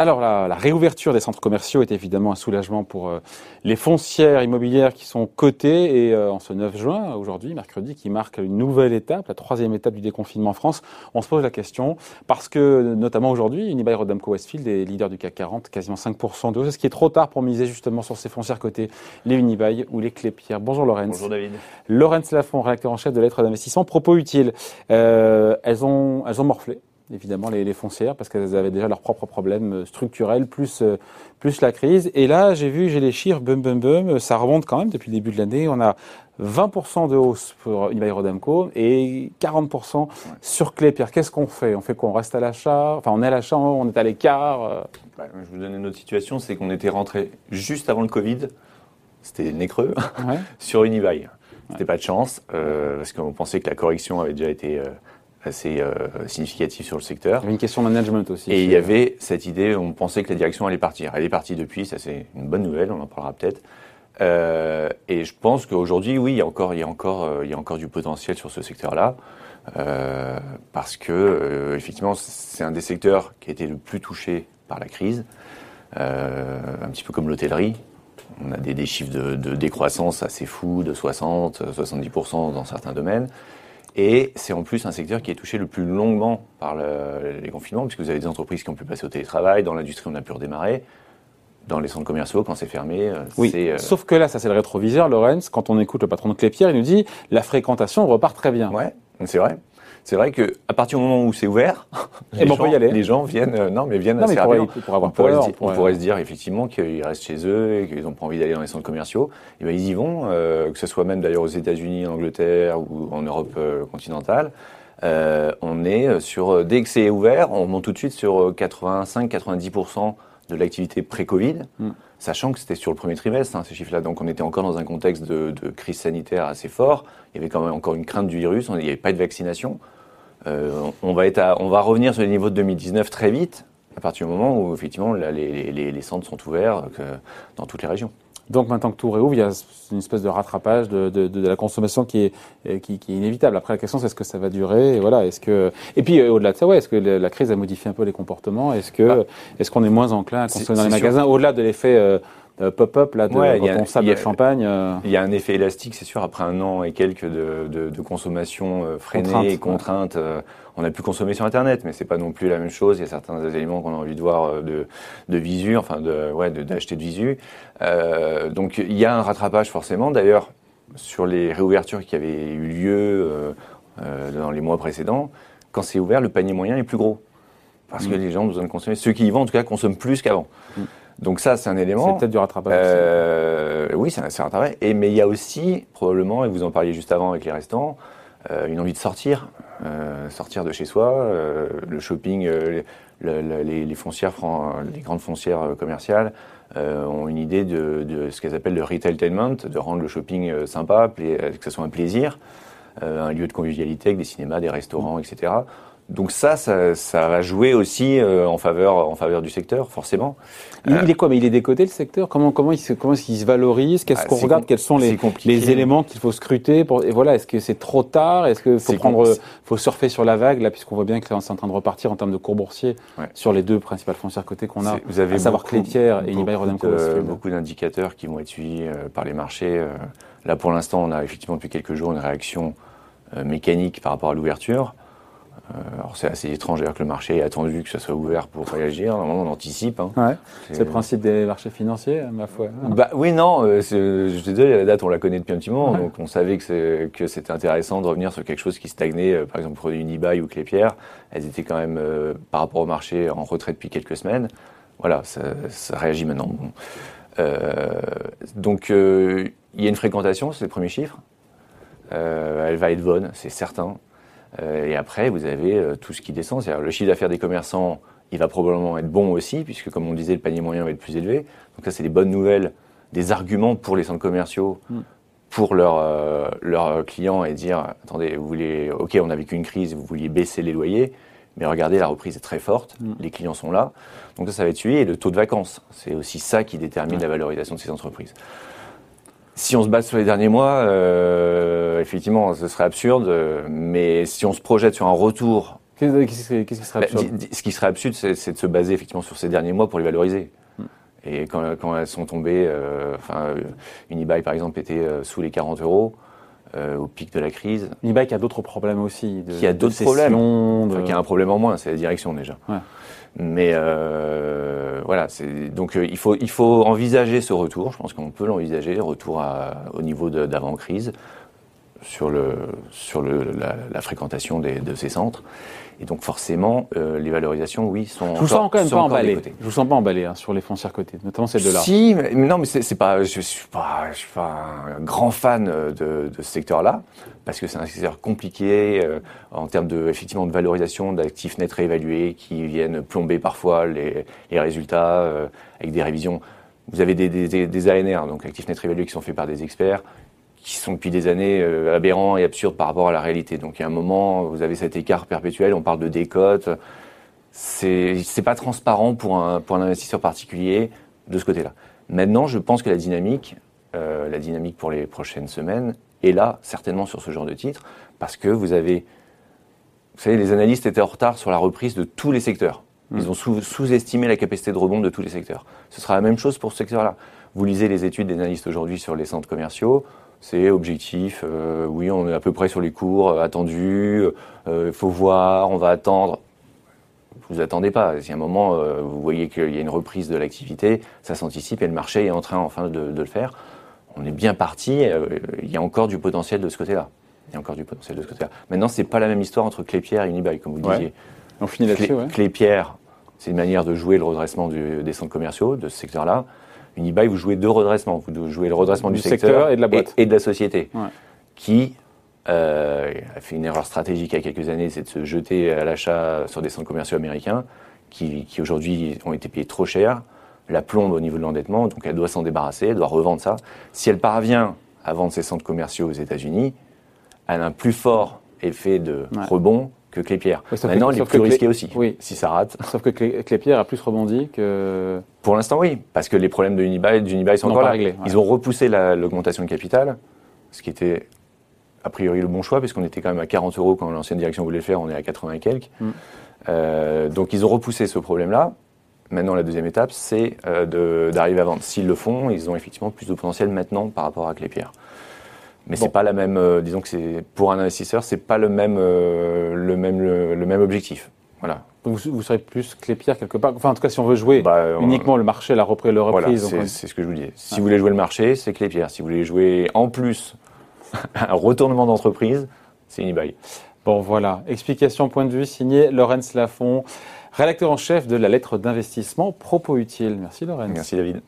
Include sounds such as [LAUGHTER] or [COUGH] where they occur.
Alors la, la, réouverture des centres commerciaux est évidemment un soulagement pour euh, les foncières immobilières qui sont cotées et euh, en ce 9 juin, aujourd'hui, mercredi, qui marque une nouvelle étape, la troisième étape du déconfinement en France, on se pose la question parce que notamment aujourd'hui, Unibail Rodamco Westfield est leader du CAC 40, quasiment 5% de hausse, ce qui est trop tard pour miser justement sur ces foncières cotées, les Unibail ou les Clépierre. Bonjour Laurence. Bonjour David. Laurence Lafont, rédacteur en chef de lettres d'investissement. Propos utiles. Euh, elles, ont, elles ont morflé évidemment les, les foncières parce qu'elles avaient déjà leurs propres problèmes euh, structurels plus euh, plus la crise et là j'ai vu j'ai les chiffres bum bum bum ça remonte quand même depuis le début de l'année on a 20% de hausse pour Unibail Rodamco et 40% sur Clépierre. Qu'est-ce qu'on fait? On fait quoi? On reste à l'achat? Enfin, on est à l'achat, on est à l'écart euh? bah, Je vous donne une autre situation, c'est qu'on était rentré juste avant le Covid, c'était nez creux, ouais. [LAUGHS] sur Unibail. C'était ouais. pas de chance, euh, parce qu'on pensait que la correction avait déjà été euh, assez euh, significatif sur le secteur. Il y avait une question de management aussi. Et il y avait cette idée, on pensait que la direction allait partir. Elle est partie depuis, ça c'est une bonne nouvelle, on en parlera peut-être. Euh, et je pense qu'aujourd'hui, oui, il y a encore, il y a encore, euh, il y a encore du potentiel sur ce secteur-là, euh, parce que effectivement, c'est un des secteurs qui a été le plus touché par la crise, un petit peu comme l'hôtellerie. On a des, des chiffres de, de, décroissance assez fous, de 60, 70% dans certains domaines. Et c'est en plus un secteur qui est touché le plus longuement par le, les confinements, puisque vous avez des entreprises qui ont pu passer au télétravail, dans l'industrie on a pu redémarrer, dans les centres commerciaux quand c'est fermé. Oui, euh... sauf que là, ça c'est le rétroviseur, Lorenz, quand on écoute le patron de Clépierre, il nous dit la fréquentation repart très bien. Ouais, c'est vrai. C'est vrai que à partir du moment où c'est ouvert, [LAUGHS] les, gens, y aller. les gens viennent, euh, non mais viennent non, assez mais rapidement. Pour, pour avoir on, pourrait peur, se, dire, on pourrait se dire effectivement qu'ils restent chez eux et qu'ils n'ont pas envie d'aller dans les centres commerciaux. Et ben ils y vont, euh, que ce soit même d'ailleurs aux États-Unis, en Angleterre ou en Europe euh, continentale. Euh, on est sur dès que c'est ouvert, on monte tout de suite sur 85-90% de l'activité pré-Covid. Mm sachant que c'était sur le premier trimestre, hein, ces chiffres-là. Donc on était encore dans un contexte de, de, crise sanitaire assez fort. Il y avait quand même encore une crainte du virus, il n'y avait pas de vaccination. Euh, on, va être à, on va revenir sur les niveaux de 2019 très vite, à partir du moment où effectivement là, les, les, les, centres sont ouverts que, dans toutes les régions. Donc maintenant que tout réouvre, il y a une espèce de rattrapage de, de, de la consommation qui est, qui, qui, est inévitable. Après la question c'est est-ce que ça va durer et voilà est-ce que et puis euh, au-delà de ça ouais est-ce que la crise a modifié un peu les comportements? Est-ce que bah, est-ce qu'on est moins enclin à consommer dans les magasins? Au-delà de l'effet euh, pop-up là de ouais, quand a, on sable de champagne euh... Il y a un effet élastique c'est sûr après un an et quelques de, de consommation euh, freinée contrainte, et contrainte. Ouais on a pu consommer sur Internet, mais c'est pas non plus la même chose. Il y a certains éléments qu'on a envie de voir de, de visu, enfin de, ouais, d'acheter de, visu. Euh, donc il y a un rattrapage forcément. D'ailleurs, sur les réouvertures qui avaient eu lieu euh, euh, dans les mois précédents, quand c'est ouvert, le panier moyen est plus gros. Parce mmh. que les gens ont besoin de consommer. Ceux qui y vont, en tout cas, consomment plus qu'avant. Mmh. Donc ça, c'est un élément. C'est peut-être du rattrapage. Euh, oui, c'est un, un rattrapage. Et, mais il y a aussi, probablement, et vous en parliez juste avant avec les restants, euh, une envie de sortir, euh, sortir de chez soi, le shopping, le, le, les, les, foncières, les grandes foncières commerciales ont une idée de, de ce qu'elles appellent le retailtainment, de rendre le shopping sympa, que ce soit un plaisir, un lieu de convivialité avec des cinémas, des restaurants, etc. Donc ça, ça, ça, va jouer aussi euh, en faveur en faveur du secteur, forcément. Il, euh, il est quoi Mais il est décoté le secteur? Comment comment il se comment est-ce qu'il se valorise? Qu'est-ce ah, qu'on regarde? Quels sont les, les éléments qu'il faut scruter pour Et voilà, est-ce que c'est trop tard? Est-ce que faut prendre faut surfer sur la vague là puisqu'on voit bien que c'est en train de repartir en termes de cours boursiers ouais. sur les deux principales foncières cotées qu'on a, Vous avez à savoir Clépierre et Rodamco. Euh, beaucoup d'indicateurs qui vont être suivis euh, par les marchés. Là, pour l'instant, on a effectivement depuis quelques jours une réaction mécanique par rapport à l'ouverture. Alors c'est assez étrange que le marché ait attendu que ça soit ouvert pour réagir. Normalement, on anticipe. Hein. Ouais. C'est le principe des marchés financiers, ma foi. Bah oui, non. Euh, je te dis, la date, on la connaît depuis un petit moment, ouais. donc on savait que c'était intéressant de revenir sur quelque chose qui stagnait. Euh, par exemple, pour Unibail ou Clépierre, elles étaient quand même, euh, par rapport au marché, en retrait depuis quelques semaines. Voilà, ça, ça réagit maintenant. Bon. Euh, donc, il y a une fréquentation, c'est les premiers chiffres. elle va être bonne, c'est certain. Euh, et après, vous avez euh, tout ce qui descend. C'est-à-dire le chiffre d'affaires des commerçants, il va probablement être bon aussi, puisque comme on disait, le panier moyen va être plus élevé. Donc ça, c'est des bonnes nouvelles, des arguments pour les centres commerciaux, mm. pour leurs euh, leurs clients et dire, attendez, vous voulez, ok, on a vécu une crise, vous vouliez baisser les loyers, mais regardez, la reprise est très forte, mm. les clients sont là. Donc ça, ça va être suivi. Et le taux de vacances, c'est aussi ça qui détermine la valorisation de ces entreprises. Si on se base sur les derniers mois, euh, effectivement, ce serait absurde, mais si on se projette sur un retour Qu'est-ce qui serait Bah, absurde ce qui serait absurde, c'est de se baser effectivement sur ces derniers mois pour les valoriser. Et quand, quand elles sont tombées, euh, enfin, euh, Unibail par exemple était euh, sous les 40 euros euh, au pic de la crise. Unibail a d'autres problèmes aussi. De, Qui a d'autres problèmes. de- Enfin, qu'il y a un problème en moins, c'est la direction déjà. Ouais. Mais euh, voilà, donc euh, il faut il faut envisager ce retour. Je pense qu'on peut l'envisager, retour à, au niveau d'avant crise sur le sur le, la, la fréquentation des, de ces centres. Et donc forcément, euh, les valorisations, oui, sont Je vous sens quand même pas encore emballé. Je vous sens pas emballé hein, sur les foncières cotées, notamment celles de là. Si, mais, non, mais c'est pas, je suis pas, je suis pas un grand fan euh, de, de ce secteur-là parce que c'est un secteur compliqué euh, en termes de effectivement de valorisation d'actifs nets réévalués qui viennent plomber parfois les, les résultats euh, avec des révisions. Vous avez des, des, des- des ANR, donc actifs nets réévalués, qui sont faits par des experts qui sont depuis des années euh, aberrants et absurdes par rapport à la réalité. Donc il y a un moment, vous avez cet écart perpétuel, on parle de décote. C'est pas transparent pour un, pour un investisseur particulier de ce côté-là. Maintenant, je pense que la dynamique, euh, la dynamique pour les prochaines semaines est là, certainement sur ce genre de titre, parce que vous avez, vous savez, les analystes étaient en retard sur la reprise de tous les secteurs. Ils ont sous- sous-estimé la capacité de rebond de tous les secteurs. Ce sera la même chose pour ce secteur-là. Vous lisez les études des analystes aujourd'hui sur les centres commerciaux, c'est objectif, euh, oui, on est à peu près sur les cours euh, attendus, il faut voir, on va attendre. Vous attendez pas. Si à un moment, euh, vous voyez qu'il y a une reprise de l'activité, ça s'anticipe et le marché est en train enfin de, de le faire. On est bien parti. euh, il y a encore du potentiel de ce côté-là. Il y a encore du potentiel de ce côté-là. Maintenant, c'est pas la même histoire entre Clépierre et Unibail, comme vous Ouais. disiez. On finit là-dessus, ouais. Clépierre, c'est une manière de jouer le redressement du- des centres commerciaux, de ce secteur-là. Unibail, vous jouez deux redressements. Vous jouez le redressement Du du, secteur et de la boîte. et, de la société, Ouais. qui euh, a fait une erreur stratégique il y a quelques années, c'est de se jeter à l'achat sur des centres commerciaux américains, qui, qui aujourd'hui ont été payés trop cher, la plombe au niveau de l'endettement, donc elle doit s'en débarrasser, elle doit revendre ça. Si elle parvient à vendre ses centres commerciaux aux États-Unis, elle a un plus fort effet de Ouais. rebond que Clépierre. Oui, sauf que- Maintenant, elle est plus Clé- risquée aussi. Oui. Si ça rate, Sauf que Clé- Clépierre a plus rebondi que. pour l'instant, oui, parce que les problèmes de Unibail, d'Unibail sont Non, encore là. ouais. Ils ont repoussé la- l'augmentation de capital, ce qui était a priori le bon choix, puisqu'on était quand même à 40 euros quand l'ancienne direction voulait le faire, on est à 80 et quelques. Mm. Euh, donc ils ont repoussé ce problème-là. Maintenant, la deuxième étape, c'est euh, de- d'arriver à vendre. S'ils le font, ils ont effectivement plus de potentiel maintenant par rapport à Clépierre. Mais Bon. c'est pas la même. euh, disons que c'est pour un investisseur, c'est pas le même, euh, le même, le, le même objectif. Voilà. Vous, vous serez plus Clépierre quelque part. Enfin, en tout cas, si on veut jouer Bah, uniquement le marché, la reprise, le Voilà, reprise. c'est donc, c'est ce que je vous disais. Si vous voulez jouer le marché, c'est Clépierre. Si vous voulez jouer en plus [LAUGHS] un retournement d'entreprise, c'est Unibail. Bon, voilà. Explication, point de vue, signé Laurence Lafont, rédacteur en chef de la lettre d'investissement Propos Utile. Merci, Laurence. Merci David.